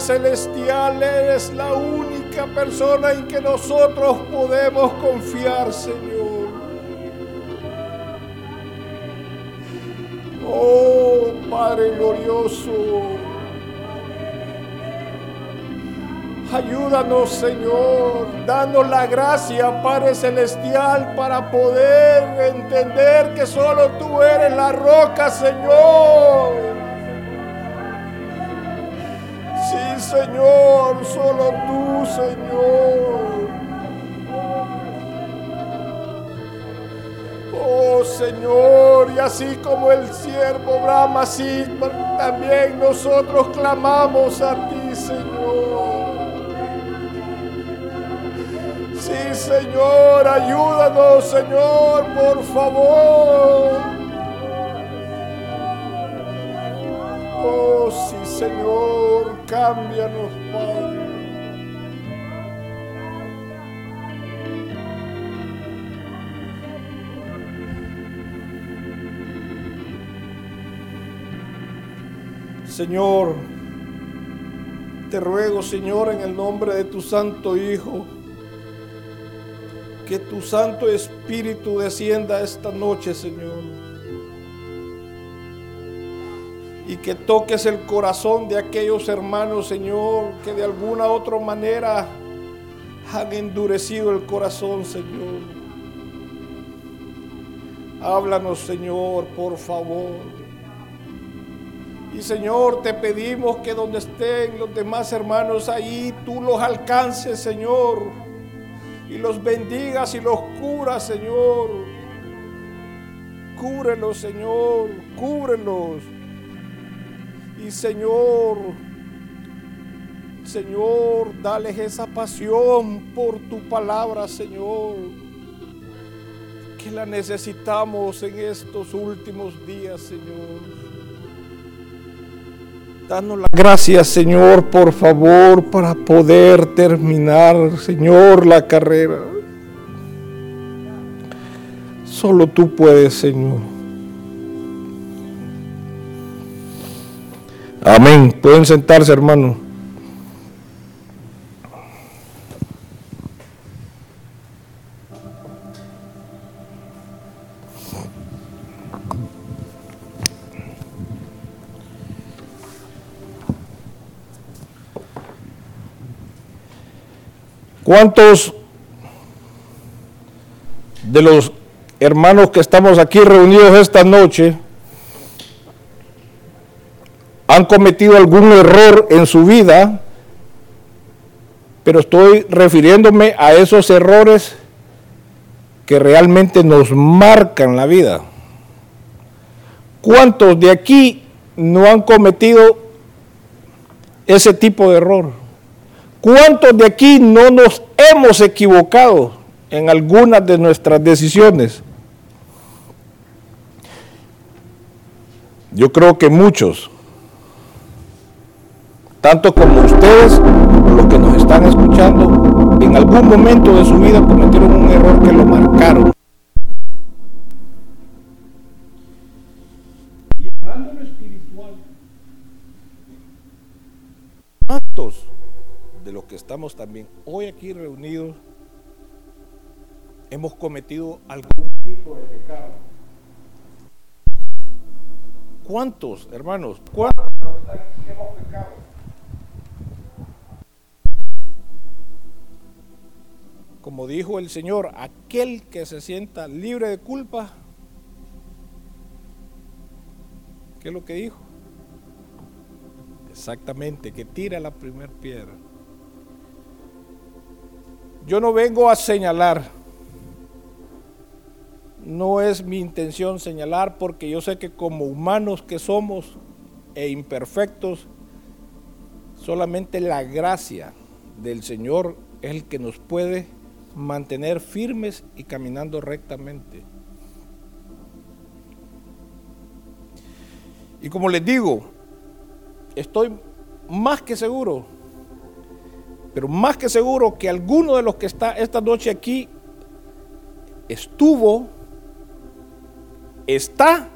Celestial, eres la única persona en que nosotros podemos confiar, Señor. Oh, Padre glorioso. Ayúdanos, Señor, danos la gracia, Padre Celestial, para poder entender que solo tú eres la roca, Señor. Señor, solo tú, Señor. Oh Señor, y así como el siervo brama, así también nosotros clamamos a ti, Señor. Sí, Señor, ayúdanos, Señor, por favor. Oh, sí, Señor, cámbianos, Padre. Señor, te ruego, Señor, en el nombre de tu Santo Hijo, que tu Santo Espíritu descienda esta noche, Señor y que toques el corazón de aquellos hermanos, Señor, que de alguna otra manera han endurecido el corazón, Señor. Háblanos, Señor, por favor. Y Señor, te pedimos que donde estén los demás hermanos ahí, tú los alcances, Señor. Y los bendigas y los curas, Señor. Cúbrelos, Señor. Cúbrelos. Y Señor, Señor, dales esa pasión por tu palabra, Señor, que la necesitamos en estos últimos días, Señor. Danos la gracia, Señor, por favor, para poder terminar, Señor, la carrera. Solo tú puedes, Señor. Amén. Pueden sentarse, hermano. ¿Cuántos de los hermanos que estamos aquí reunidos esta noche han cometido algún error en su vida, pero estoy refiriéndome a esos errores que realmente nos marcan la vida. ¿Cuántos de aquí no han cometido ese tipo de error? ¿Cuántos de aquí no nos hemos equivocado en algunas de nuestras decisiones? Yo creo que muchos tanto como ustedes, los que nos están escuchando, en algún momento de su vida cometieron un error que lo marcaron. Y hablando lo espiritual, ¿cuántos de los que estamos también hoy aquí reunidos hemos cometido algún tipo de pecado? ¿Cuántos, hermanos? ¿Cuántos hemos pecado? Como dijo el Señor, aquel que se sienta libre de culpa, ¿qué es lo que dijo? Exactamente, que tira la primera piedra. Yo no vengo a señalar, no es mi intención señalar porque yo sé que como humanos que somos e imperfectos, solamente la gracia del Señor es el que nos puede mantener firmes y caminando rectamente. Y como les digo, estoy más que seguro, pero más que seguro que alguno de los que está esta noche aquí estuvo, está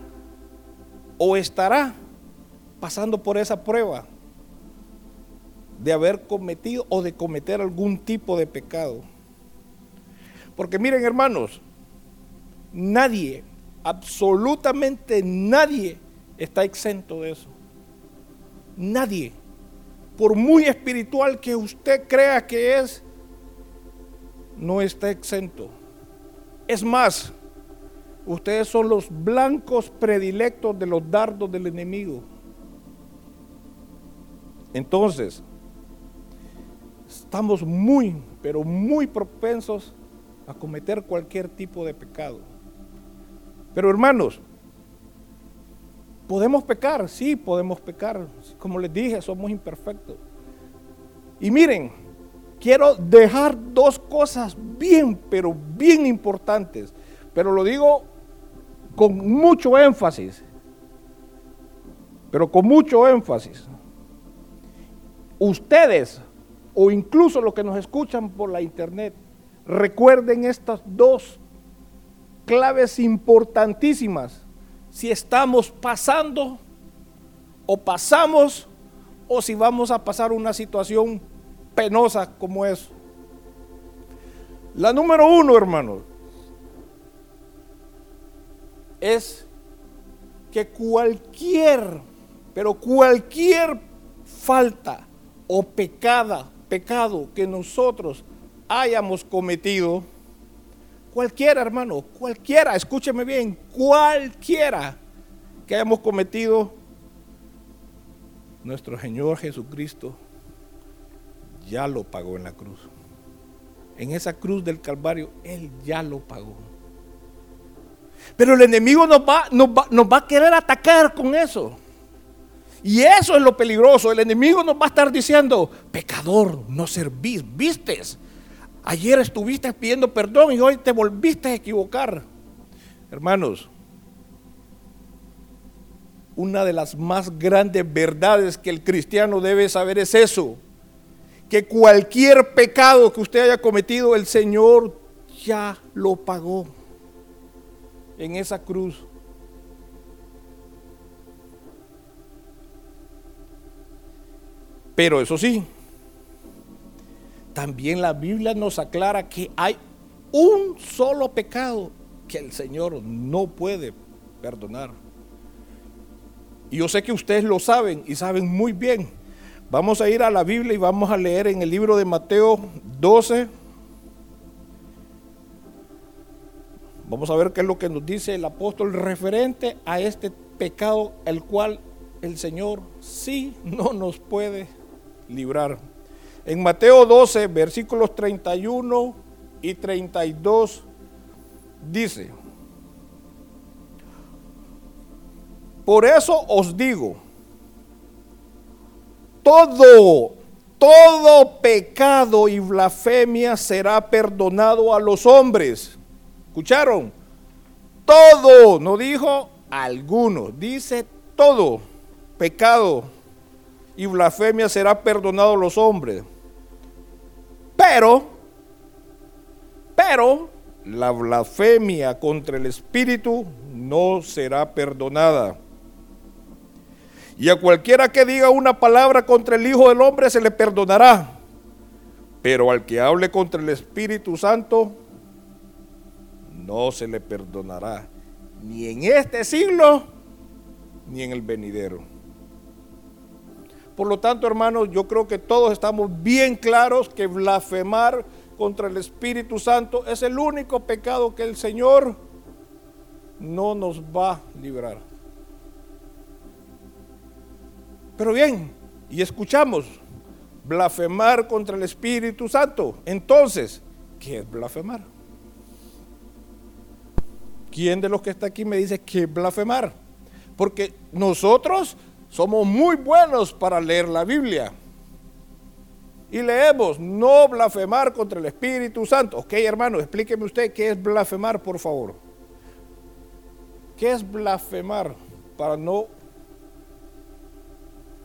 o estará pasando por esa prueba de haber cometido o de cometer algún tipo de pecado. Porque miren hermanos, nadie, absolutamente nadie está exento de eso. Nadie. Por muy espiritual que usted crea que es, no está exento. Es más, ustedes son los blancos predilectos de los dardos del enemigo. Entonces, estamos muy, pero muy propensos a cometer cualquier tipo de pecado. Pero hermanos, podemos pecar, sí, podemos pecar. Como les dije, somos imperfectos. Y miren, quiero dejar dos cosas bien, pero bien importantes. Pero lo digo con mucho énfasis. Pero con mucho énfasis. Ustedes, o incluso los que nos escuchan por la internet, recuerden estas dos claves importantísimas. Si estamos pasando o pasamos o si vamos a pasar una situación penosa como es. La número uno, hermanos, es que cualquier, pero cualquier falta o pecada, pecado que nosotros hayamos cometido, cualquiera hermano, cualquiera, escúcheme bien, cualquiera que hayamos cometido, nuestro Señor Jesucristo ya lo pagó en la cruz. En esa cruz del Calvario, Él ya lo pagó. Pero el enemigo nos va, nos va, nos va a querer atacar con eso. Y eso es lo peligroso. El enemigo nos va a estar diciendo, pecador, no servís, vistes. Ayer estuviste pidiendo perdón y hoy te volviste a equivocar. Hermanos, una de las más grandes verdades que el cristiano debe saber es eso, que cualquier pecado que usted haya cometido, el Señor ya lo pagó en esa cruz. Pero eso sí, también la Biblia nos aclara que hay un solo pecado que el Señor no puede perdonar. Y yo sé que ustedes lo saben y saben muy bien. Vamos a ir a la Biblia y vamos a leer en el libro de Mateo 12. Vamos a ver qué es lo que nos dice el apóstol referente a este pecado, el cual el Señor sí no nos puede librar. En Mateo 12, versículos 31 y 32, dice, por eso os digo, todo, todo pecado y blasfemia será perdonado a los hombres. ¿Escucharon? Todo, no dijo algunos, dice todo pecado y blasfemia será perdonado a los hombres. Pero, pero, la blasfemia contra el Espíritu no será perdonada. Y a cualquiera que diga una palabra contra el Hijo del Hombre se le perdonará. Pero al que hable contra el Espíritu Santo, no se le perdonará. Ni en este siglo, ni en el venidero. Por lo tanto, hermanos, yo creo que todos estamos bien claros que blasfemar contra el Espíritu Santo es el único pecado que el Señor no nos va a librar. Pero bien, y escuchamos, blasfemar contra el Espíritu Santo. Entonces, ¿qué es blasfemar? ¿Quién de los que está aquí me dice que es blasfemar? Porque nosotros somos muy buenos para leer la Biblia. Y leemos, no blasfemar contra el Espíritu Santo. Ok, hermano, explíqueme usted qué es blasfemar, por favor. ¿Qué es blasfemar? Para no,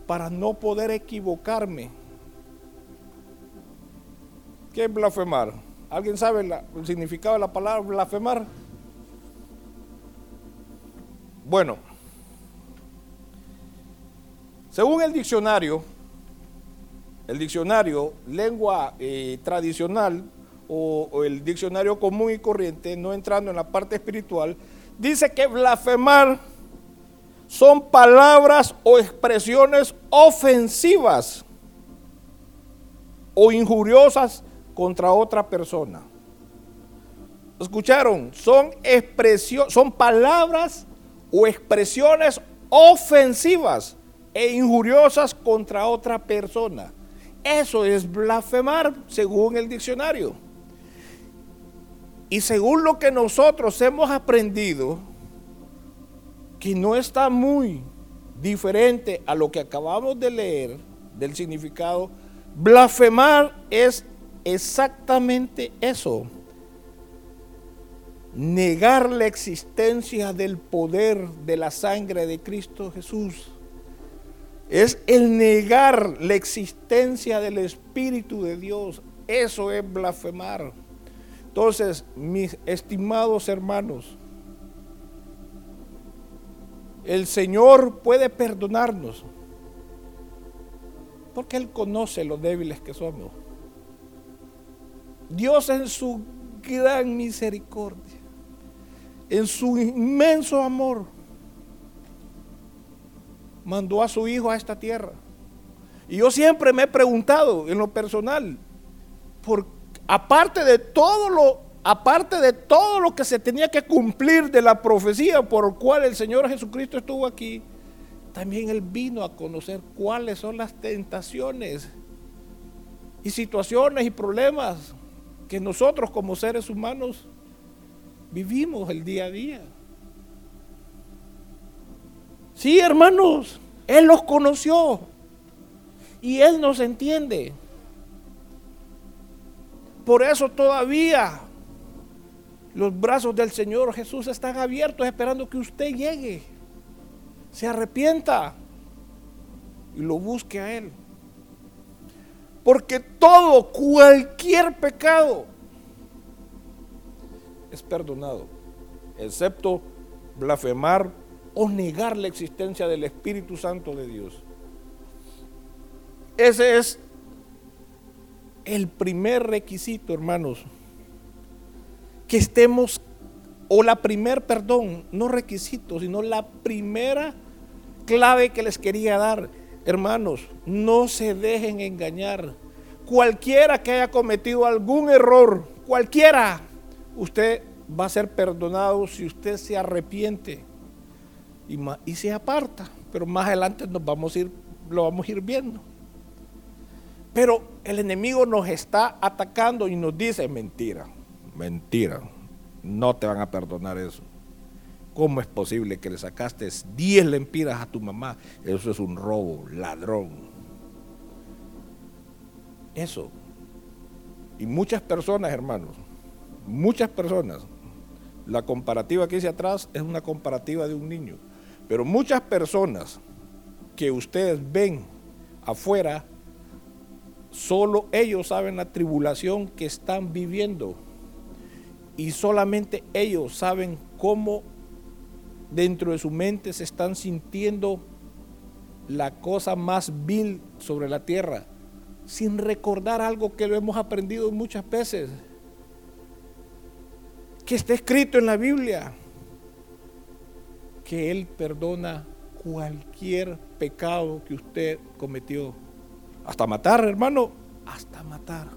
para no poder equivocarme. ¿Qué es blasfemar? ¿Alguien sabe el significado de la palabra blasfemar? Bueno, según el diccionario, el diccionario lengua eh, tradicional o, o el diccionario común y corriente, no entrando en la parte espiritual, dice que blasfemar son palabras o expresiones ofensivas o injuriosas contra otra persona. ¿Escucharon? Son expresiones, son palabras o expresiones ofensivas e injuriosas contra otra persona. Eso es blasfemar según el diccionario. Y según lo que nosotros hemos aprendido, que no está muy diferente a lo que acabamos de leer del significado, blasfemar es exactamente eso. Negar la existencia del poder de la sangre de Cristo Jesús. Es el negar la existencia del Espíritu de Dios. Eso es blasfemar. Entonces, mis estimados hermanos, el Señor puede perdonarnos porque Él conoce los débiles que somos. Dios en su gran misericordia, en su inmenso amor, mandó a su Hijo a esta tierra. Y yo siempre me he preguntado en lo personal, aparte de todo lo aparte de todo lo que se tenía que cumplir de la profecía por cual el Señor Jesucristo estuvo aquí, también Él vino a conocer cuáles son las tentaciones y situaciones y problemas que nosotros como seres humanos vivimos el día a día. Sí, hermanos, Él los conoció y Él nos entiende. Por eso todavía los brazos del Señor Jesús están abiertos esperando que usted llegue, se arrepienta y lo busque a Él. Porque todo, cualquier pecado es perdonado, excepto blasfemar o negar la existencia del Espíritu Santo de Dios. Ese es el primer requisito, hermanos, que estemos, o la primer, perdón, no requisito, sino la primera clave que les quería dar. Hermanos, no se dejen engañar. Cualquiera que haya cometido algún error, cualquiera, usted va a ser perdonado si usted se arrepiente y, se aparta. Pero más adelante nos vamos a ir, lo vamos a ir viendo. Pero el enemigo nos está atacando y nos dice mentira. Mentira. No te van a perdonar eso. ¿Cómo es posible que le sacaste 10 lempiras a tu mamá? Eso es un robo, ladrón. Eso. Y muchas personas, hermanos, muchas personas, la comparativa que hice atrás es una comparativa de un niño, pero muchas personas que ustedes ven afuera, solo ellos saben la tribulación que están viviendo. Y solamente ellos saben cómo dentro de su mente se están sintiendo la cosa más vil sobre la tierra, sin recordar algo que lo hemos aprendido muchas veces, que está escrito en la Biblia, que Él perdona cualquier pecado que usted cometió, hasta matar, hermano, hasta matar.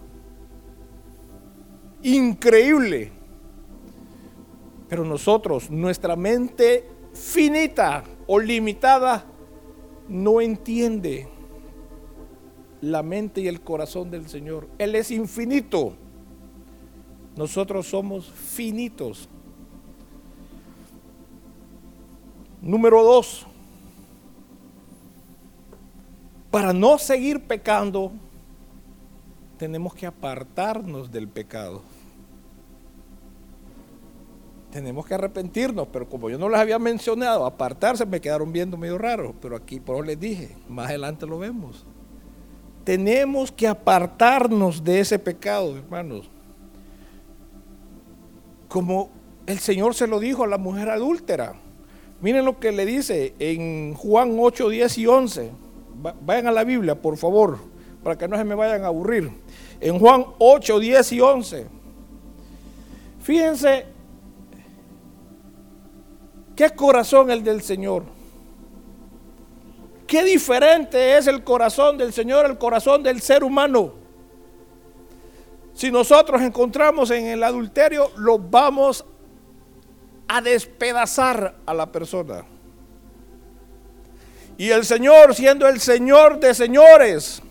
Increíble pero nosotros, nuestra mente finita o limitada, no entiende la mente y el corazón del Señor. Él es infinito. Nosotros somos finitos. Número dos, para no seguir pecando, tenemos que apartarnos del pecado tenemos que arrepentirnos, pero como yo no les había mencionado, apartarse, me quedaron viendo medio raro, pero aquí por eso les dije, más adelante lo vemos. Tenemos que apartarnos de ese pecado, hermanos. como el Señor se lo dijo a la mujer adúltera. Miren lo que le dice en Juan 8, 10 y 11. Vayan a la Biblia, por favor, para que no se me vayan a aburrir. En Juan 8, 10 y 11. Fíjense qué corazón el del Señor. Qué diferente es el corazón del Señor, el corazón del ser humano. Si nosotros encontramos en el adulterio, lo vamos a despedazar a la persona. Y el Señor, siendo el Señor de señores,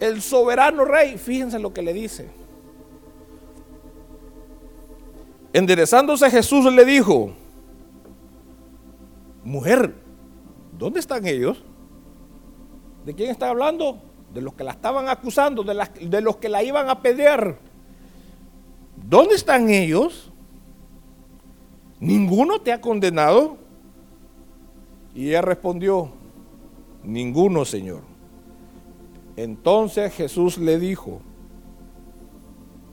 el soberano rey, fíjense lo que le dice. Enderezándose Jesús le dijo, mujer, ¿dónde están ellos? ¿De quién está hablando? De los que la estaban acusando, de, de los que la iban a pedir. ¿Dónde están ellos? ¿Ninguno te ha condenado? Y ella respondió, ninguno, Señor. Entonces Jesús le dijo,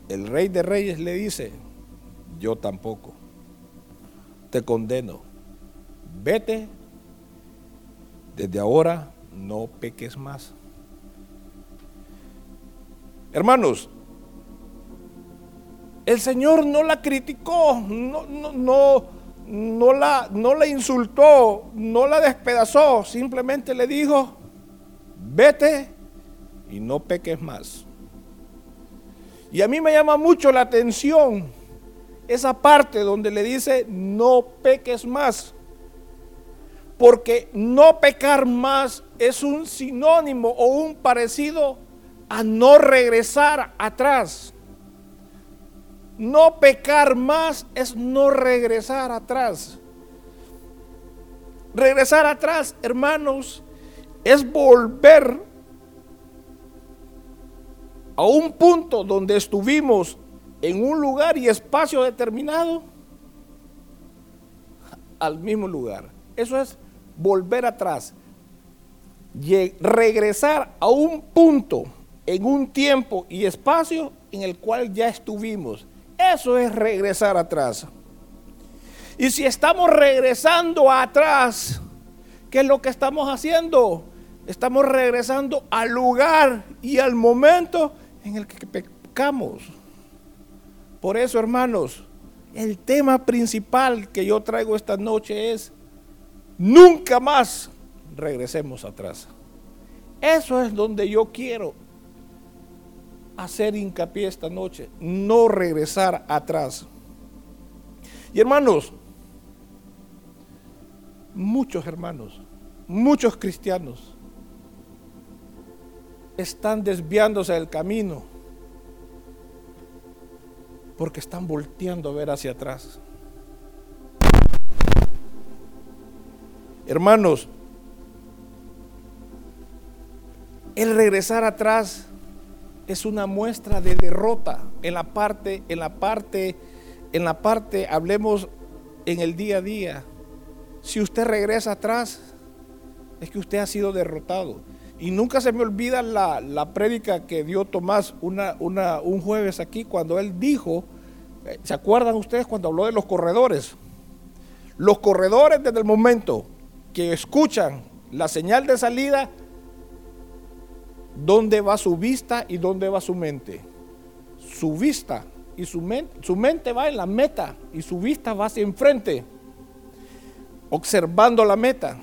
el rey de reyes le dice, yo tampoco, te condeno, vete, desde ahora no peques más. Hermanos, el Señor no la criticó, no, la, no la insultó, no la despedazó, simplemente le dijo, vete y no peques más. Y a mí me llama mucho la atención esa parte donde le dice, no peques más. Porque no pecar más es un sinónimo o un parecido a no regresar atrás. No pecar más es no regresar atrás. Regresar atrás, hermanos, es volver a un punto donde estuvimos en un lugar y espacio determinado al mismo lugar. Eso es volver atrás. Regresar a un punto en un tiempo y espacio en el cual ya estuvimos. Eso es regresar atrás. Y si estamos regresando atrás, ¿qué es lo que estamos haciendo? Estamos regresando al lugar y al momento en el que pecamos. Por eso, hermanos, el tema principal que yo traigo esta noche es, nunca más regresemos atrás. Eso es donde yo quiero hacer hincapié esta noche, no regresar atrás. Y hermanos, muchos hermanos, muchos cristianos, están desviándose del camino porque están volteando a ver hacia atrás. Hermanos, el regresar atrás es una muestra de derrota en la parte, en la parte, en la parte, hablemos en el día a día. Si usted regresa atrás, es que usted ha sido derrotado. Y nunca se me olvida la, la prédica que dio Tomás un jueves aquí cuando él dijo, eh, ¿se acuerdan ustedes cuando habló de los corredores? Los corredores desde el momento que escuchan la señal de salida, ¿dónde va su vista y dónde va su mente? Su vista y su mente, su mente va en la meta y su vista va hacia enfrente, observando la meta.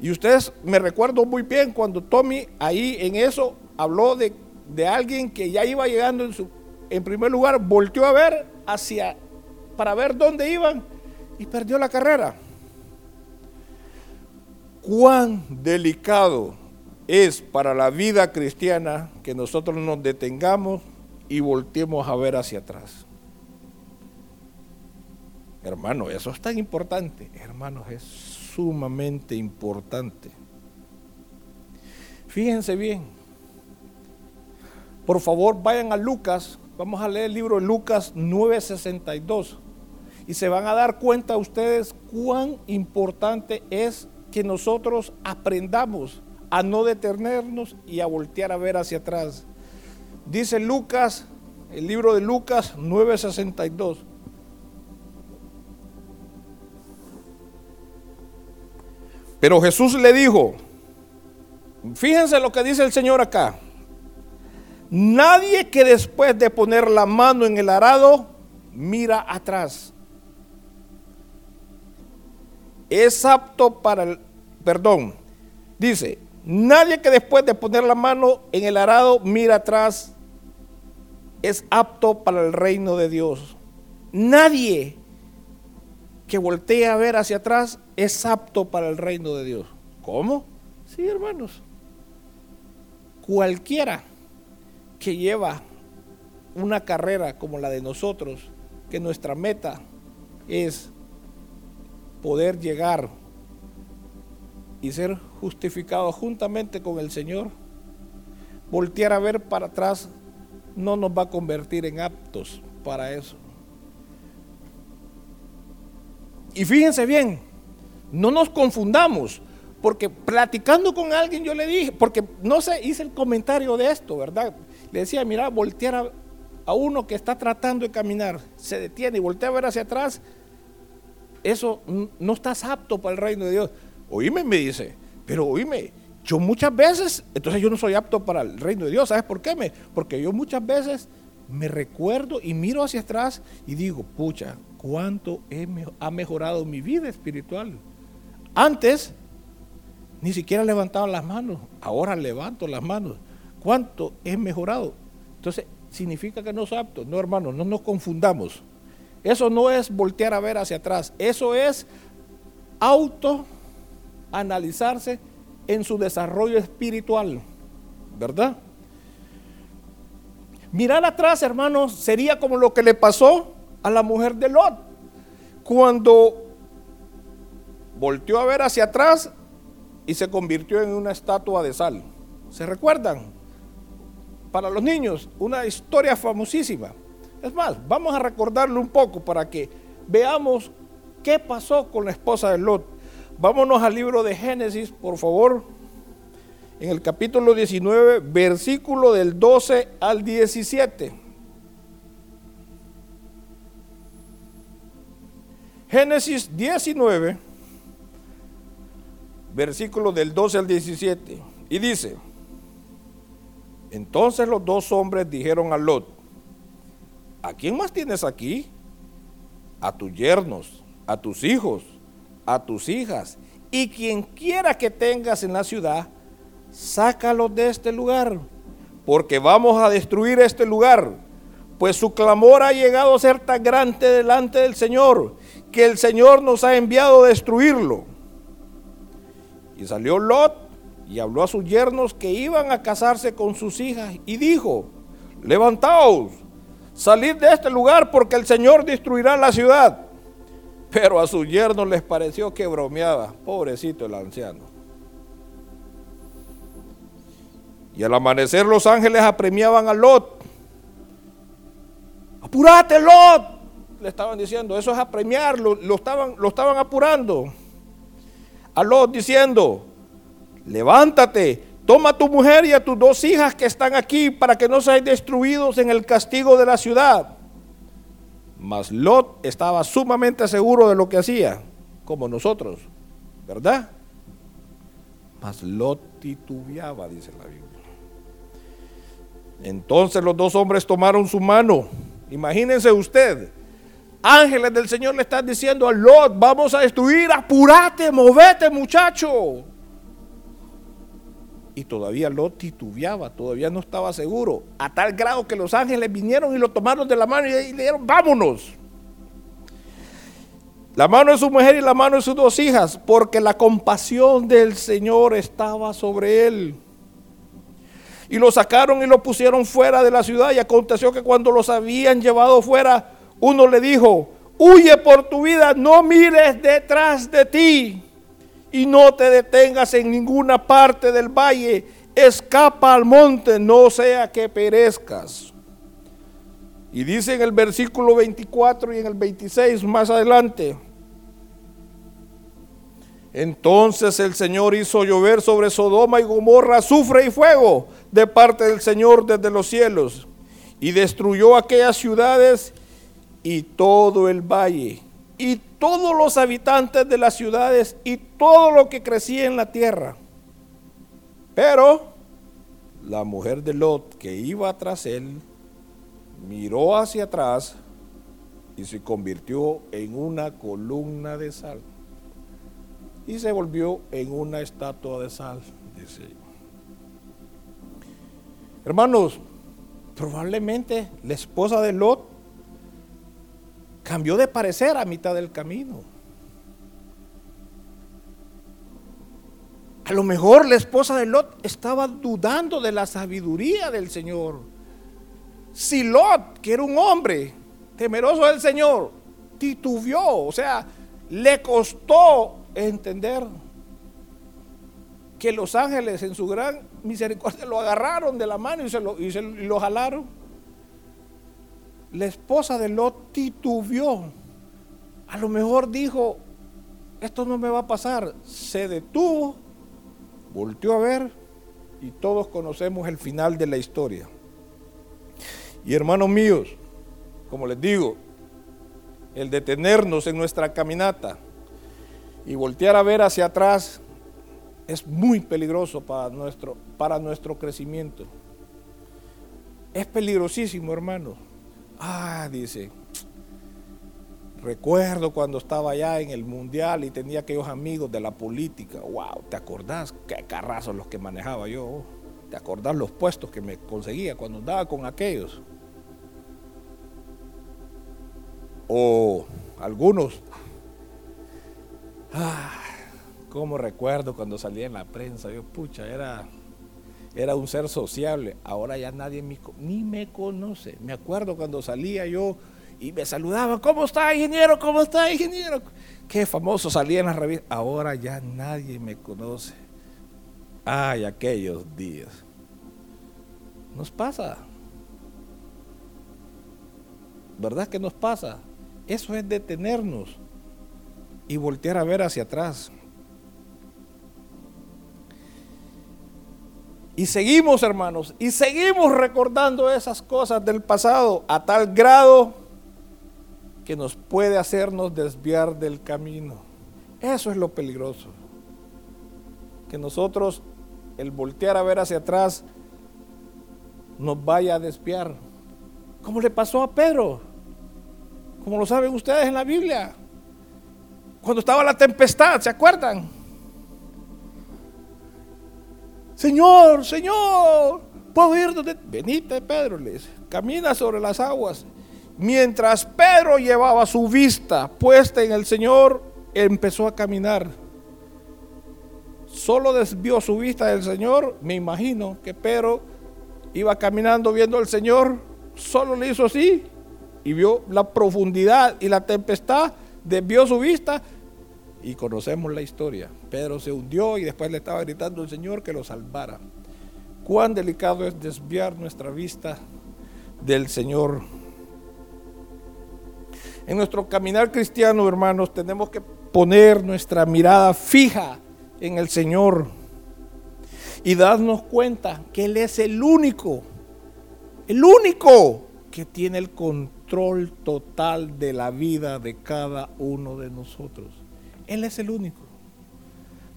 Y ustedes me recuerdo muy bien cuando Tommy ahí en eso habló de, alguien que ya iba llegando en su, en primer lugar, volteó a ver hacia, para ver dónde iban y perdió la carrera. Cuán delicado es para la vida cristiana que nosotros nos detengamos y volteemos a ver hacia atrás. Hermano, eso es tan importante. Hermanos, es sumamente importante. Fíjense bien. Por favor, vayan a Lucas. Vamos a leer el libro de Lucas 9:62. Y se van a dar cuenta ustedes cuán importante es que nosotros aprendamos a no detenernos y a voltear a ver hacia atrás. Dice Lucas el libro de Lucas 9:62. Pero Jesús le dijo, fíjense lo que dice el Señor acá, nadie que después de poner la mano en el arado mira atrás. Es apto para el, perdón, dice, nadie que después de poner la mano en el arado mira atrás es apto para el reino de Dios. Nadie que voltee a ver hacia atrás es apto para el reino de Dios. ¿Cómo? Sí, hermanos. Cualquiera que lleva una carrera como la de nosotros, que nuestra meta es poder llegar y ser justificado juntamente con el Señor, voltear a ver para atrás no nos va a convertir en aptos para eso. Y fíjense bien, no nos confundamos, porque platicando con alguien yo le dije, porque no sé, hice el comentario de esto, ¿verdad? Le decía, mira, voltear a, uno que está tratando de caminar, se detiene y voltea a ver hacia atrás, eso no estás apto para el reino de Dios. Oíme, me dice, pero oíme, yo muchas veces, entonces yo no soy apto para el reino de Dios. ¿Sabes por qué? Me, porque yo muchas veces me recuerdo y miro hacia atrás y digo, pucha, cuánto ha mejorado mi vida espiritual. Antes ni siquiera levantaba las manos, ahora levanto las manos. ¿Cuánto he mejorado? Entonces, significa que no soy apto. No, hermano, no nos confundamos. Eso no es voltear a ver hacia atrás. Eso es auto analizarse en su desarrollo espiritual, ¿verdad? Mirar atrás, hermanos, sería como lo que le pasó a la mujer de Lot. Cuando volteó a ver hacia atrás y se convirtió en una estatua de sal. ¿Se recuerdan? Para los niños, una historia famosísima. Es más, vamos a recordarlo un poco para que veamos qué pasó con la esposa de Lot. Vámonos al libro de Génesis, por favor, en el capítulo 19, versículo del 12 al 17. Génesis 19, versículo del 12 al 17. Y dice, entonces los dos hombres dijeron a Lot, ¿a quién más tienes aquí? A tus yernos, a tus hijos a tus hijas, y quien quiera que tengas en la ciudad, sácalos de este lugar, porque vamos a destruir este lugar, pues su clamor ha llegado a ser tan grande delante del Señor, que el Señor nos ha enviado a destruirlo. Y salió Lot y habló a sus yernos que iban a casarse con sus hijas y dijo, levantaos, salid de este lugar porque el Señor destruirá la ciudad. Pero a su yerno les pareció que bromeaba. Pobrecito el anciano. Y al amanecer los ángeles apremiaban a Lot. Apúrate, Lot. Le estaban diciendo, eso es apremiar, lo, estaban, lo estaban apurando. A Lot diciendo, levántate, toma a tu mujer y a tus dos hijas que están aquí para que no sean destruidos en el castigo de la ciudad. Mas Lot estaba sumamente seguro de lo que hacía, como nosotros, ¿verdad? Mas Lot titubeaba, dice la Biblia. Entonces los dos hombres tomaron su mano. Imagínense usted, ángeles del Señor le están diciendo a Lot, vamos a destruir, apúrate, movete muchacho. Y todavía Lot titubeaba, todavía no estaba seguro, a tal grado que los ángeles vinieron y lo tomaron de la mano y le dijeron, vámonos. La mano de su mujer y la mano de sus dos hijas, porque la compasión del Señor estaba sobre él. Y lo sacaron y lo pusieron fuera de la ciudad. Y aconteció que cuando los habían llevado fuera, uno le dijo, huye por tu vida, no mires detrás de ti y no te detengas en ninguna parte del valle, escapa al monte, no sea que perezcas. Y dice en el versículo 24 y en el 26 más adelante, entonces el Señor hizo llover sobre Sodoma y Gomorra azufre y fuego de parte del Señor desde los cielos. y destruyó aquellas ciudades y todo el valle y todos los habitantes de las ciudades y todo lo que crecía en la tierra. Pero la mujer de Lot que iba tras él miró hacia atrás y se convirtió en una columna de sal y se volvió en una estatua de sal, dice. Hermanos, probablemente la esposa de Lot cambió de parecer a mitad del camino. A lo mejor la esposa de Lot estaba dudando de la sabiduría del Señor. Si Lot, que era un hombre temeroso del Señor, titubeó, o sea, le costó entender que los ángeles en su gran misericordia lo agarraron de la mano y se lo, y se lo jalaron. La esposa de Lot titubeó. A lo mejor dijo, esto no me va a pasar. Se detuvo, volteó a ver y todos conocemos el final de la historia. Y hermanos míos, como les digo, el detenernos en nuestra caminata y voltear a ver hacia atrás es muy peligroso para nuestro, para nuestro crecimiento. Es peligrosísimo, hermano. Ah, dice, recuerdo cuando estaba allá en el mundial y tenía aquellos amigos de la política. Wow, ¿te acordás? Qué carrazos los que manejaba yo. ¿Te acordás los puestos que me conseguía cuando andaba con aquellos? O algunos. Ah, como recuerdo cuando salía en la prensa, yo pucha, era, era un ser sociable, ahora ya nadie me, ni me conoce. Me acuerdo cuando salía yo y me saludaban, ¿cómo está ingeniero? ¿Cómo está ingeniero? Qué famoso salía en la revista, ahora ya nadie me conoce. Ay, aquellos días. Nos pasa. ¿Verdad que nos pasa? Eso es detenernos y voltear a ver hacia atrás. Y seguimos, hermanos, y seguimos recordando esas cosas del pasado a tal grado que nos puede hacernos desviar del camino. Eso es lo peligroso. Que nosotros, el voltear a ver hacia atrás, nos vaya a desviar. Como le pasó a Pedro, como lo saben ustedes en la Biblia. Cuando estaba la tempestad, ¿se acuerdan? Señor, Señor, puedo ir donde. Venite, Pedro, camina sobre las aguas. Mientras Pedro llevaba su vista puesta en el Señor, empezó a caminar. Solo desvió su vista del Señor. Me imagino que Pedro iba caminando viendo al Señor. Solo le hizo así y vio la profundidad y la tempestad. Desvió su vista y conocemos la historia. Pedro se hundió y después le estaba gritando al Señor que lo salvara. Cuán delicado es desviar nuestra vista del Señor. En nuestro caminar cristiano, hermanos, tenemos que poner nuestra mirada fija en el Señor y darnos cuenta que Él es el único, el único que tiene el control total de la vida de cada uno de nosotros. Él es el único.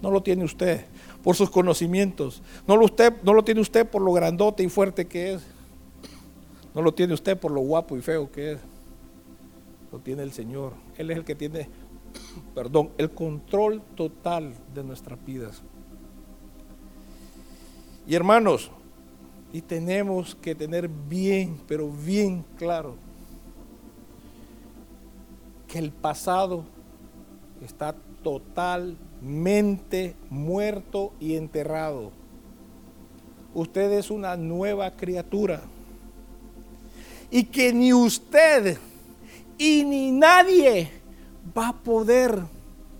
No lo tiene usted por sus conocimientos. No lo, usted, no lo tiene usted por lo grandote y fuerte que es. No lo tiene usted por lo guapo y feo que es. Lo tiene el Señor. Él es el que tiene, perdón, el control total de nuestras vidas. Y hermanos, y tenemos que tener bien, pero bien claro, que el pasado está totalmente muerto y enterrado. Usted es una nueva criatura. Y que ni usted y ni nadie va a poder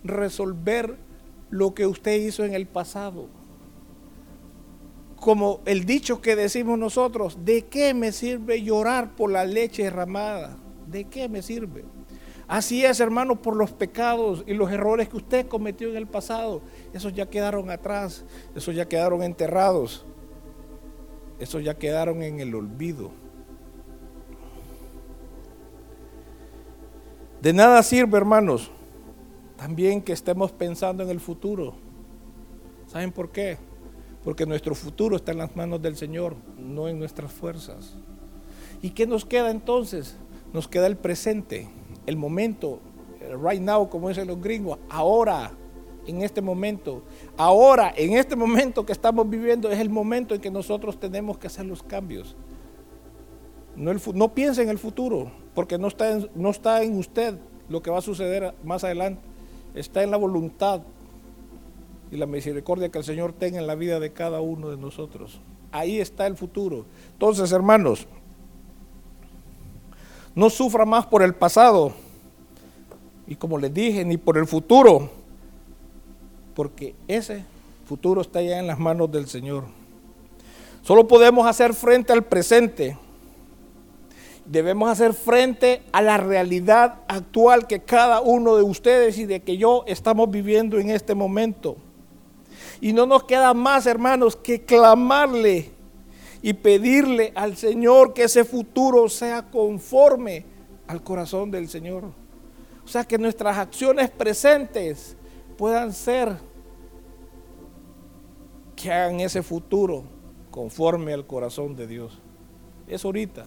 resolver lo que usted hizo en el pasado. Como el dicho que decimos nosotros, ¿de qué me sirve llorar por la leche derramada? ¿De qué me sirve? Así es, hermano, por los pecados y los errores que usted cometió en el pasado. Esos ya quedaron atrás, esos ya quedaron enterrados, esos ya quedaron en el olvido. De nada sirve, hermanos, también que estemos pensando en el futuro. ¿Saben por qué? Porque nuestro futuro está en las manos del Señor, no en nuestras fuerzas. ¿Y qué nos queda entonces? Nos queda el presente el momento, right now, como dicen los gringos, ahora, en este momento. Ahora, en este momento que estamos viviendo, es el momento en que nosotros tenemos que hacer los cambios. No, no piense en el futuro, porque no está, en, no está en usted lo que va a suceder más adelante. Está en la voluntad y la misericordia que el Señor tenga en la vida de cada uno de nosotros. Ahí está el futuro. Entonces, hermanos, no sufra más por el pasado y como les dije, ni por el futuro, porque ese futuro está ya en las manos del Señor. Solo podemos hacer frente al presente. Debemos hacer frente a la realidad actual que cada uno de ustedes y de que yo estamos viviendo en este momento. Y no nos queda más, hermanos, que clamarle y pedirle al Señor que ese futuro sea conforme al corazón del Señor. O sea, que nuestras acciones presentes puedan ser que hagan ese futuro conforme al corazón de Dios. Es ahorita.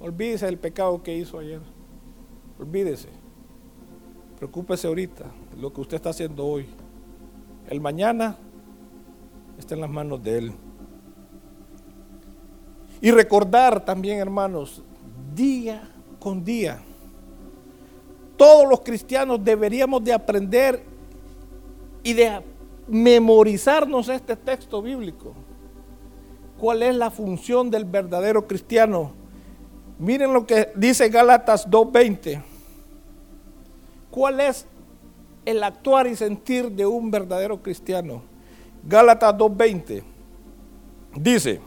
Olvídese del pecado que hizo ayer. Olvídese. Preocúpese ahorita de lo que usted está haciendo hoy. El mañana está en las manos de Él. Y recordar también, hermanos, día con día. Todos los cristianos deberíamos de aprender y de memorizarnos este texto bíblico. ¿Cuál es la función del verdadero cristiano? Miren lo que dice Gálatas 2.20. ¿Cuál es el actuar y sentir de un verdadero cristiano? Gálatas 2.20 dice,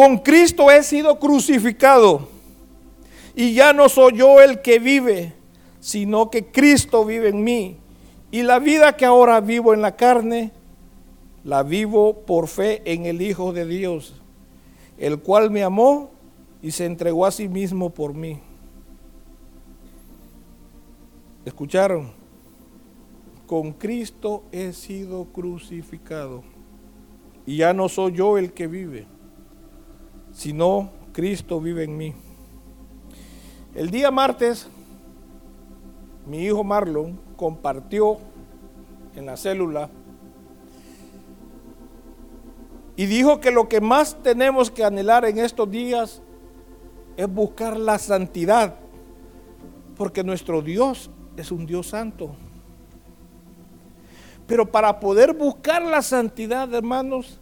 con Cristo he sido crucificado y ya no soy yo el que vive, sino que Cristo vive en mí. Y la vida que ahora vivo en la carne, la vivo por fe en el Hijo de Dios, el cual me amó y se entregó a sí mismo por mí. ¿Escucharon? Con Cristo he sido crucificado. Y ya no soy yo el que vive, sino Cristo vive en mí. El día martes, mi hijo Marlon compartió en la célula y dijo que lo que más tenemos que anhelar en estos días es buscar la santidad, porque nuestro Dios es un Dios santo. Pero para poder buscar la santidad, hermanos,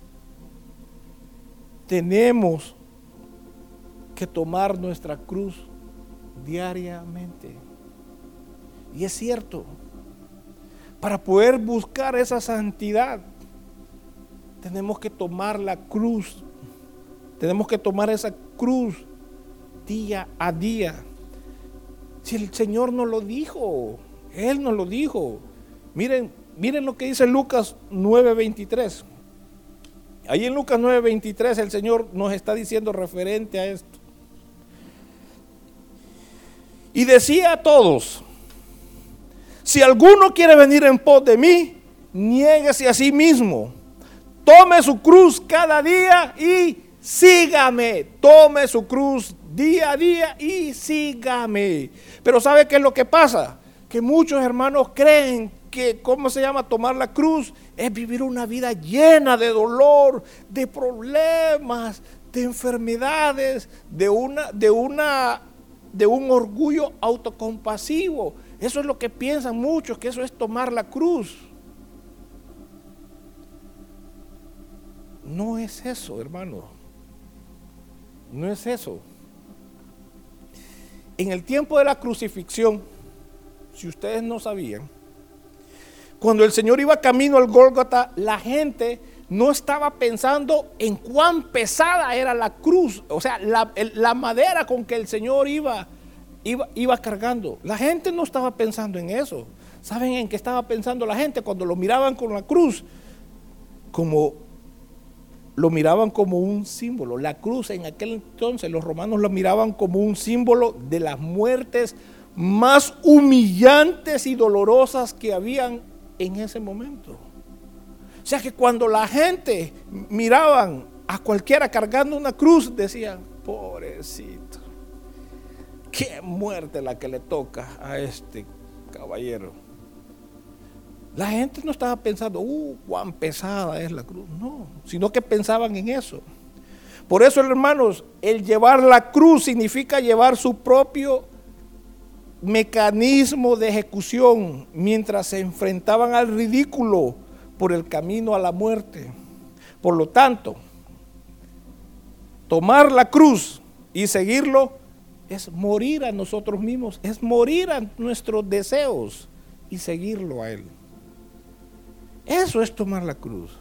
tenemos que tomar nuestra cruz diariamente. Y es cierto, para poder buscar esa santidad, tenemos que tomar la cruz, tenemos que tomar esa cruz día a día. Si el Señor nos lo dijo, Él nos lo dijo. Miren, miren lo que dice Lucas 9:23. Ahí en Lucas 9:23 el Señor nos está diciendo referente a esto. Y decía a todos, si alguno quiere venir en pos de mí, niéguese a sí mismo, tome su cruz cada día y sígame, tome su cruz día a día y sígame. Pero ¿sabe qué es lo que pasa? Que muchos hermanos creen que, ¿cómo se llama? Tomar la cruz es vivir una vida llena de dolor, de problemas, de enfermedades, de una, de una de un orgullo autocompasivo. Eso es lo que piensan muchos, que eso es tomar la cruz. No es eso, hermano. No es eso. En el tiempo de la crucifixión, si ustedes no sabían, cuando el Señor iba camino al Gólgota, la gente no estaba pensando en cuán pesada era la cruz, o sea, la, madera con que el Señor iba, iba, iba cargando. La gente no estaba pensando en eso. ¿Saben en qué estaba pensando la gente cuando lo miraban con la cruz? Como lo miraban como un símbolo. La cruz en aquel entonces los romanos lo miraban como un símbolo de las muertes más humillantes y dolorosas que habían en ese momento. O sea que cuando la gente miraban a cualquiera cargando una cruz, decían, pobrecito, qué muerte la que le toca a este caballero. La gente no estaba pensando, uh, cuán pesada es la cruz, no, sino que pensaban en eso. Por eso, hermanos, el llevar la cruz significa llevar su propio mecanismo de ejecución mientras se enfrentaban al ridículo por el camino a la muerte. Por lo tanto, tomar la cruz y seguirlo es morir a nosotros mismos, es morir a nuestros deseos y seguirlo a Él. Eso es tomar la cruz.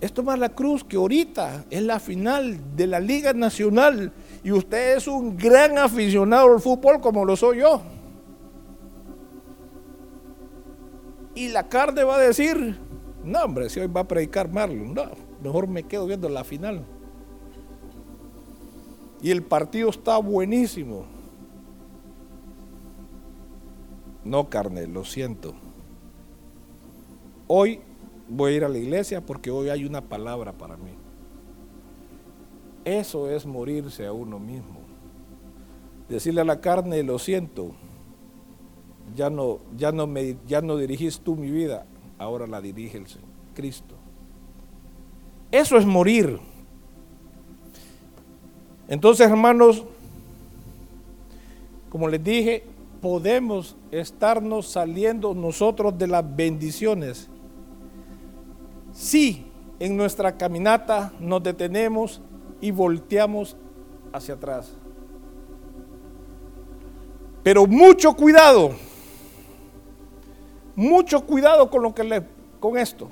Es tomar la cruz que ahorita es la final de la Liga Nacional y usted es un gran aficionado al fútbol como lo soy yo. Y la carne va a decir, no hombre, si hoy va a predicar Marlon, no, mejor me quedo viendo la final. Y el partido está buenísimo. No, carne, lo siento. Hoy voy a ir a la iglesia porque hoy hay una palabra para mí. Eso es morirse a uno mismo. Decirle a la carne, lo siento, ya no, ya no, me, ya no dirigís tú mi vida, ahora la dirige el Señor, Cristo. Eso es morir. Entonces, hermanos, como les dije, podemos estarnos saliendo nosotros de las bendiciones si en nuestra caminata nos detenemos y volteamos hacia atrás. Pero mucho cuidado, mucho cuidado con lo que le con esto.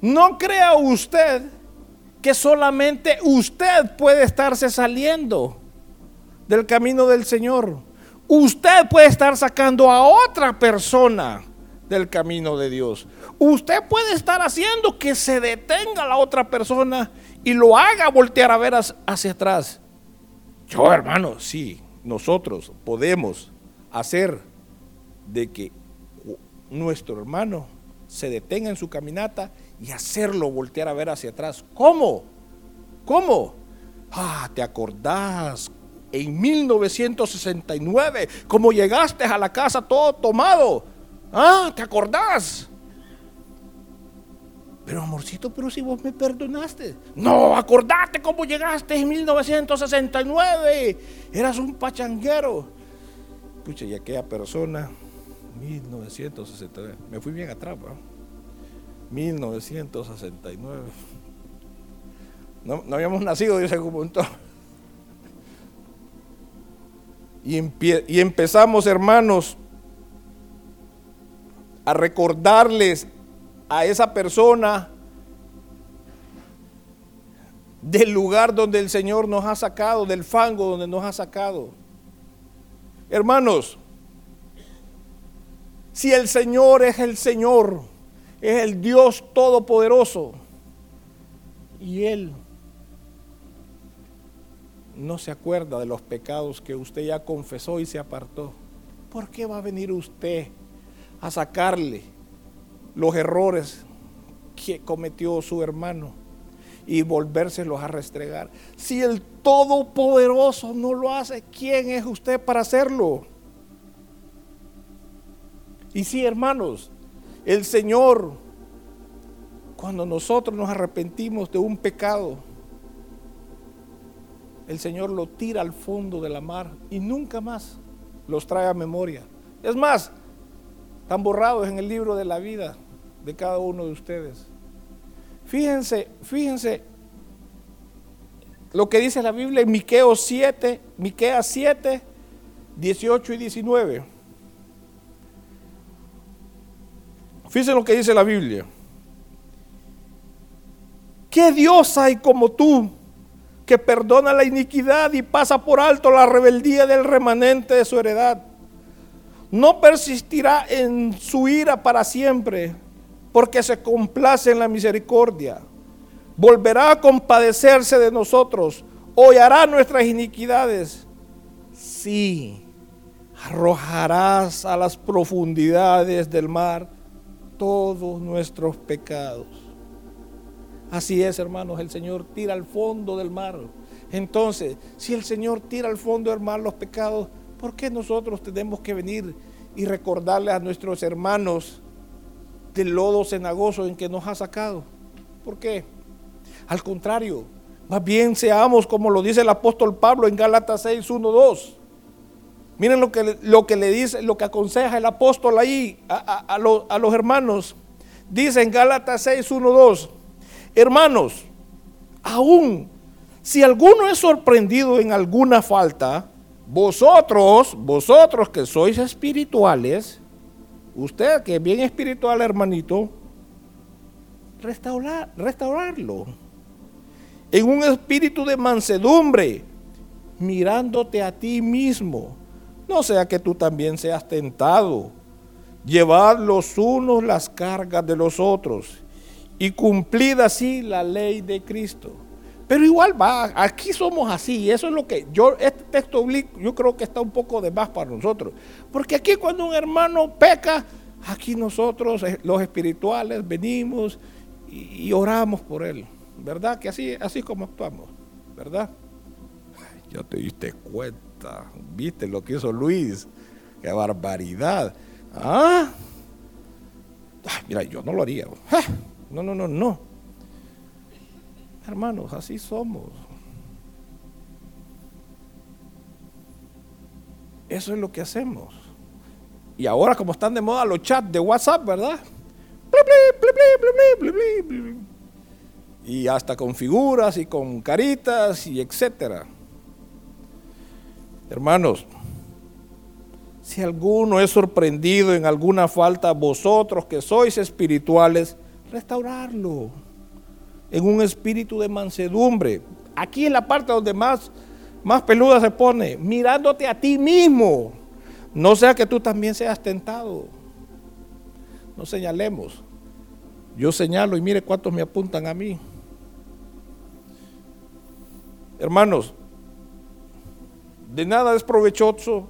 No crea usted que solamente usted puede estarse saliendo del camino del Señor. Usted puede estar sacando a otra persona del camino de Dios. Usted puede estar haciendo que se detenga la otra persona y lo haga voltear a ver hacia atrás. Yo, hermano, sí, nosotros podemos hacer de que nuestro hermano se detenga en su caminata y hacerlo voltear a ver hacia atrás. ¿Cómo? ¿Cómo? Ah, ¿te acordás? En 1969, como llegaste a la casa todo tomado Ah, ¿te acordás? Pero amorcito, pero si vos me perdonaste. No, acordate cómo llegaste en 1969. Eras un pachanguero. Pucha, y aquella persona, 1969. Me fui bien atrás, ¿no? 1969. No, habíamos nacido, dice punto. Y, y empezamos, hermanos, a recordarles a esa persona del lugar donde el Señor nos ha sacado, del fango donde nos ha sacado. Hermanos, si el Señor es el Señor, es el Dios todopoderoso, y Él no se acuerda de los pecados que usted ya confesó y se apartó, ¿por qué va a venir usted a sacarle los errores que cometió su hermano y volvérselos a restregar. Si el Todopoderoso no lo hace, ¿quién es usted para hacerlo? Y sí, hermanos, el Señor, cuando nosotros nos arrepentimos de un pecado, el Señor lo tira al fondo de la mar y nunca más los trae a memoria. Es más, están borrados en el libro de la vida de cada uno de ustedes. Fíjense, fíjense lo que dice la Biblia en Miqueos 7, Miqueas 7, 18 y 19. Fíjense lo que dice la Biblia. ¿Qué Dios hay como tú que perdona la iniquidad y pasa por alto la rebeldía del remanente de su heredad? no persistirá en su ira para siempre, porque se complace en la misericordia. volverá a compadecerse de nosotros, hollará nuestras iniquidades. Sí, arrojarás a las profundidades del mar todos nuestros pecados. Así es, hermanos, el Señor tira al fondo del mar. Entonces, si el Señor tira al fondo del mar los pecados, ¿por qué nosotros tenemos que venir y recordarle a nuestros hermanos del lodo cenagoso en que nos ha sacado? ¿Por qué? Al contrario, más bien seamos como lo dice el apóstol Pablo en Gálatas 6, 1, 2. Miren lo que, lo que le dice, lo que aconseja el apóstol ahí a, a, los hermanos. Dice en Gálatas 6, 1, 2. Hermanos, aún si alguno es sorprendido en alguna falta, vosotros, vosotros que sois espirituales, usted que es bien espiritual, hermanito, restaurar, restaurarlo en un espíritu de mansedumbre, mirándote a ti mismo no sea que tú también seas tentado. Llevad los unos las cargas de los otros y cumplid así la ley de Cristo. Pero igual va, aquí somos así, eso es lo que yo, este texto yo creo que está un poco de más para nosotros. Porque aquí cuando un hermano peca, aquí nosotros, eh, los espirituales, venimos y, oramos por él. ¿Verdad? Que así, así como actuamos, ¿verdad? Ya te diste cuenta. ¿Viste lo que hizo Luis? ¡Qué barbaridad! ¿Ah? mira, yo no lo haría. No, no, no, no. Hermanos, así somos. Eso es lo que hacemos. Y ahora como están de moda los chats de WhatsApp, ¿verdad? Y hasta con figuras y con caritas y etcétera. Hermanos, si alguno es sorprendido en alguna falta, vosotros que sois espirituales, restaurarlo en un espíritu de mansedumbre. Aquí en la parte donde más, más peluda se pone, mirándote a ti mismo. No sea que tú también seas tentado. No señalemos. Yo señalo y mire cuántos me apuntan a mí. Hermanos, de nada es provechoso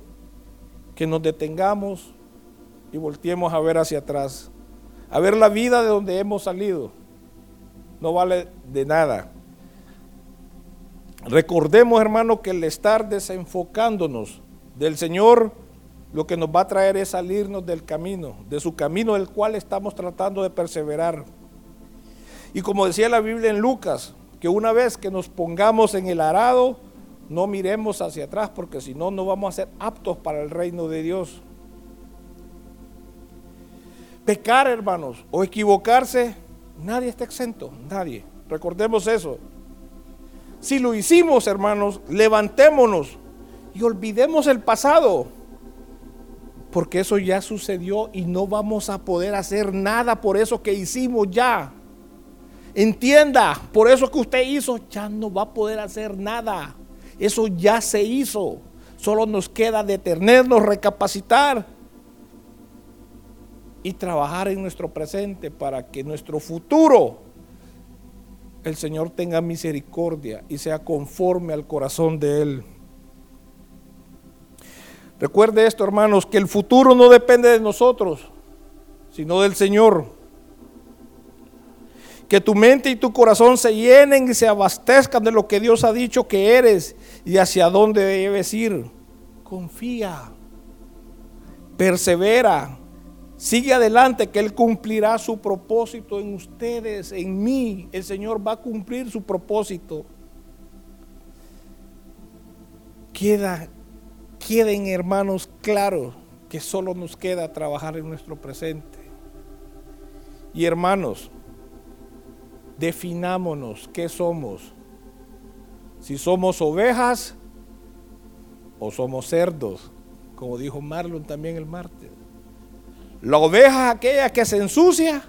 que nos detengamos y volteemos a ver hacia atrás, a ver la vida de donde hemos salido. No vale de nada. Recordemos, hermano, que el estar desenfocándonos del Señor, lo que nos va a traer es salirnos del camino, de su camino del cual estamos tratando de perseverar. Y como decía la Biblia en Lucas, que una vez que nos pongamos en el arado, no miremos hacia atrás porque si no, no vamos a ser aptos para el reino de Dios. Pecar, hermanos, o equivocarse, nadie está exento, nadie. Recordemos eso. Si lo hicimos, hermanos, levantémonos y olvidemos el pasado. Porque eso ya sucedió y no vamos a poder hacer nada por eso que hicimos ya. Entienda, por eso que usted hizo, ya no va a poder hacer nada. Eso ya se hizo. Solo nos queda detenernos, recapacitar y trabajar en nuestro presente para que nuestro futuro el Señor tenga misericordia y sea conforme al corazón de Él. Recuerde esto, hermanos, que el futuro no depende de nosotros, sino del Señor que tu mente y tu corazón se llenen y se abastezcan de lo que Dios ha dicho que eres y hacia dónde debes ir. Confía, persevera, sigue adelante que Él cumplirá su propósito en ustedes, en mí. El Señor va a cumplir su propósito. Queda, queden hermanos claros que solo nos queda trabajar en nuestro presente. Y hermanos, definámonos qué somos. Si somos ovejas o somos cerdos, como dijo Marlon también el martes. La oveja aquella que se ensucia,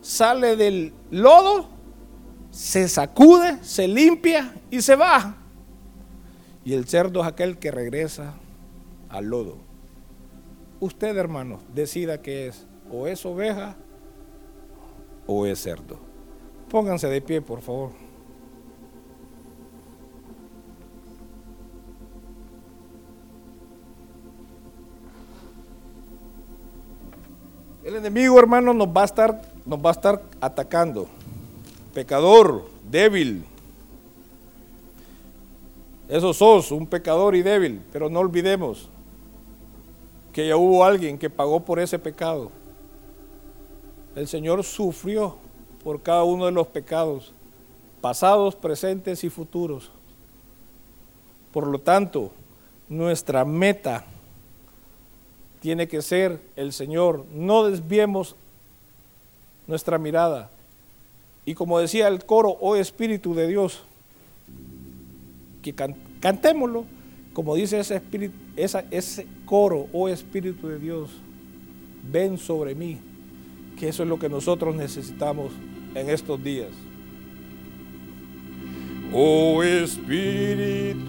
sale del lodo, se sacude, se limpia y se va. Y el cerdo es aquel que regresa al lodo. Usted, hermano, decida qué es, o es oveja o es cerdo. Pónganse de pie, por favor. El enemigo, hermano, nos va a estar, nos va a estar atacando. Pecador, débil. Eso sos, un pecador y débil, pero no olvidemos que ya hubo alguien que pagó por ese pecado. El Señor sufrió por cada uno de los pecados, pasados, presentes y futuros. Por lo tanto, nuestra meta tiene que ser el Señor. No desviemos nuestra mirada. Y como decía el coro, oh Espíritu de Dios, que cantémoslo, como dice ese, coro, oh Espíritu de Dios, ven sobre mí, que eso es lo que nosotros necesitamos en estos días. Oh Espíritu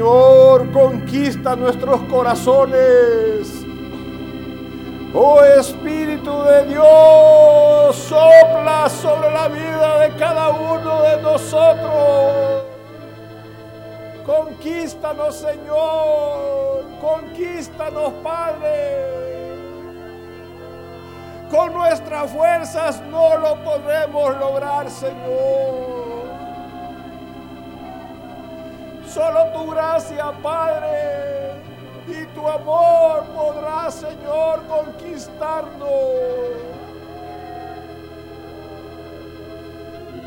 Señor, conquista nuestros corazones. Oh Espíritu de Dios, sopla sobre la vida de cada uno de nosotros. Conquístanos, Señor. Conquístanos, Padre. Con nuestras fuerzas no lo podremos lograr, Señor. Solo tu gracia, Padre, y tu amor podrá, Señor, conquistarnos.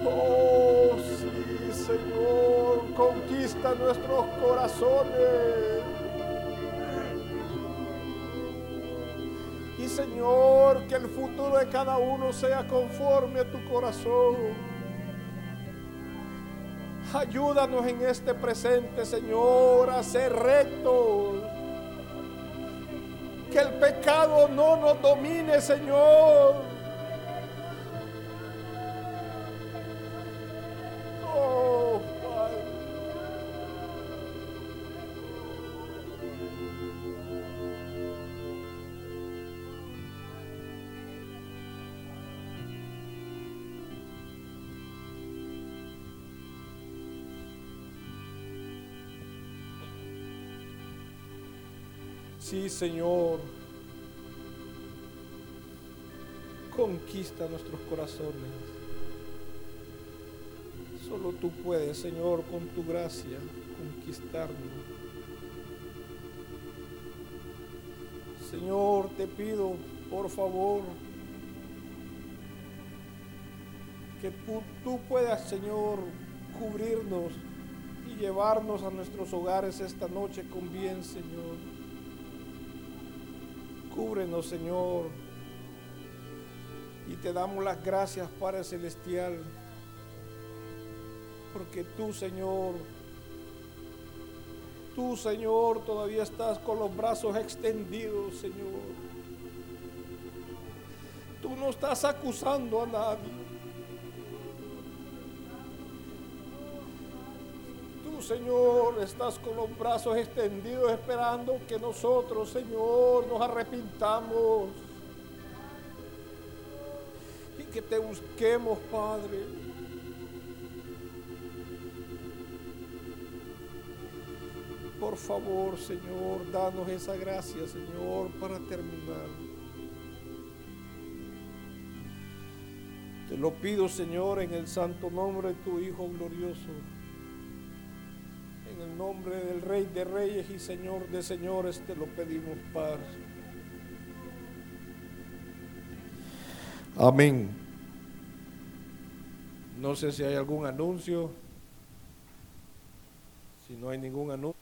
Oh, sí, Señor, conquista nuestros corazones. Y Señor, que el futuro de cada uno sea conforme a tu corazón. Ayúdanos en este presente, Señor, a ser rectos. Que el pecado no nos domine, Señor. Sí, Señor. Conquista nuestros corazones. Solo tú puedes, Señor, con tu gracia, conquistarnos. Señor, te pido, por favor, que tú, tú puedas, Señor, cubrirnos y llevarnos a nuestros hogares esta noche con bien, Señor. Cúbrenos, Señor. Y te damos las gracias, Padre Celestial. Porque tú, Señor, tú, Señor, todavía estás con los brazos extendidos, Señor. Tú no estás acusando a nadie. Señor, estás con los brazos extendidos esperando que nosotros, Señor, nos arrepintamos y que te busquemos, Padre. Por favor, Señor, danos esa gracia, Señor, para terminar. Te lo pido, Señor, en el santo nombre de tu Hijo glorioso. El nombre del Rey de Reyes y Señor de Señores te lo pedimos, Padre. Amén. No sé si hay algún anuncio. Si no hay ningún anuncio.